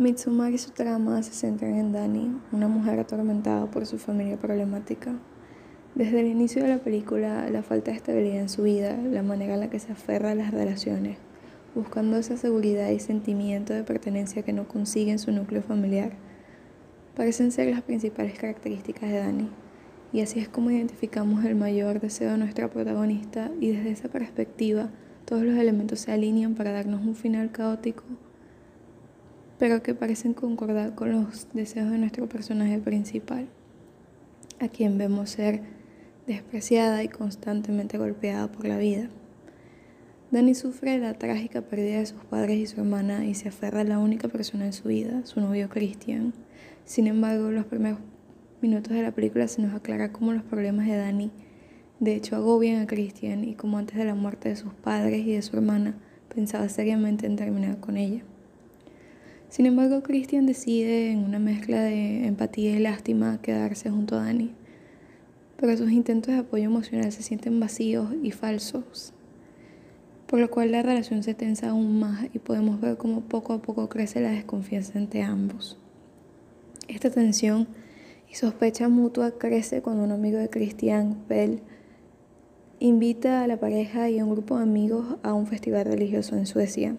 Mitsumari y su trama se centran en Dani, una mujer atormentada por su familia problemática. Desde el inicio de la película, la falta de estabilidad en su vida, la manera en la que se aferra a las relaciones, buscando esa seguridad y sentimiento de pertenencia que no consigue en su núcleo familiar, parecen ser las principales características de Dani. Y así es como identificamos el mayor deseo de nuestra protagonista y desde esa perspectiva todos los elementos se alinean para darnos un final caótico pero que parecen concordar con los deseos de nuestro personaje principal, a quien vemos ser despreciada y constantemente golpeada por la vida. Dani sufre la trágica pérdida de sus padres y su hermana y se aferra a la única persona en su vida, su novio Christian. Sin embargo, los primeros minutos de la película se nos aclara cómo los problemas de Dani de hecho agobian a Christian y como antes de la muerte de sus padres y de su hermana pensaba seriamente en terminar con ella. Sin embargo, Christian decide, en una mezcla de empatía y lástima, quedarse junto a Dani. Pero sus intentos de apoyo emocional se sienten vacíos y falsos, por lo cual la relación se tensa aún más y podemos ver cómo poco a poco crece la desconfianza entre ambos. Esta tensión y sospecha mutua crece cuando un amigo de Christian, Bell, invita a la pareja y a un grupo de amigos a un festival religioso en Suecia.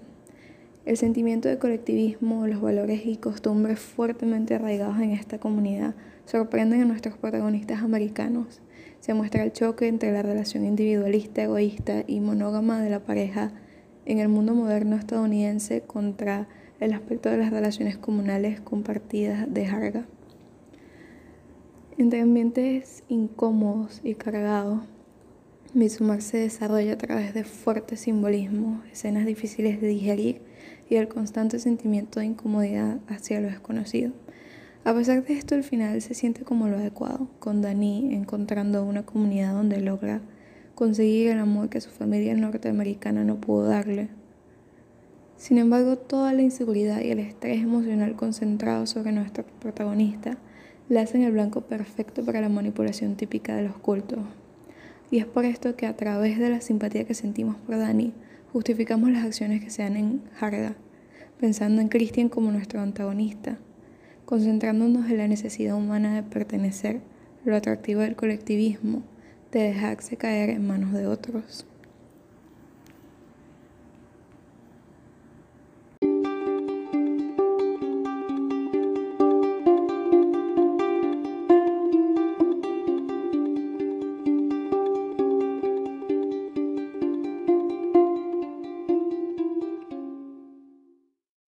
El sentimiento de colectivismo, los valores y costumbres fuertemente arraigados en esta comunidad sorprenden a nuestros protagonistas americanos. Se muestra el choque entre la relación individualista, egoísta y monógama de la pareja en el mundo moderno estadounidense contra el aspecto de las relaciones comunales compartidas de Harga. Entre ambientes incómodos y cargados, Mitsumar se desarrolla a través de fuertes simbolismos, escenas difíciles de digerir y el constante sentimiento de incomodidad hacia lo desconocido. A pesar de esto, el final se siente como lo adecuado, con Dani encontrando una comunidad donde logra conseguir el amor que su familia norteamericana no pudo darle. Sin embargo, toda la inseguridad y el estrés emocional concentrado sobre nuestro protagonista le hacen el blanco perfecto para la manipulación típica de los cultos. Y es por esto que a través de la simpatía que sentimos por Dani, Justificamos las acciones que se dan en Harda, pensando en Christian como nuestro antagonista, concentrándonos en la necesidad humana de pertenecer, lo atractivo del colectivismo, de dejarse caer en manos de otros.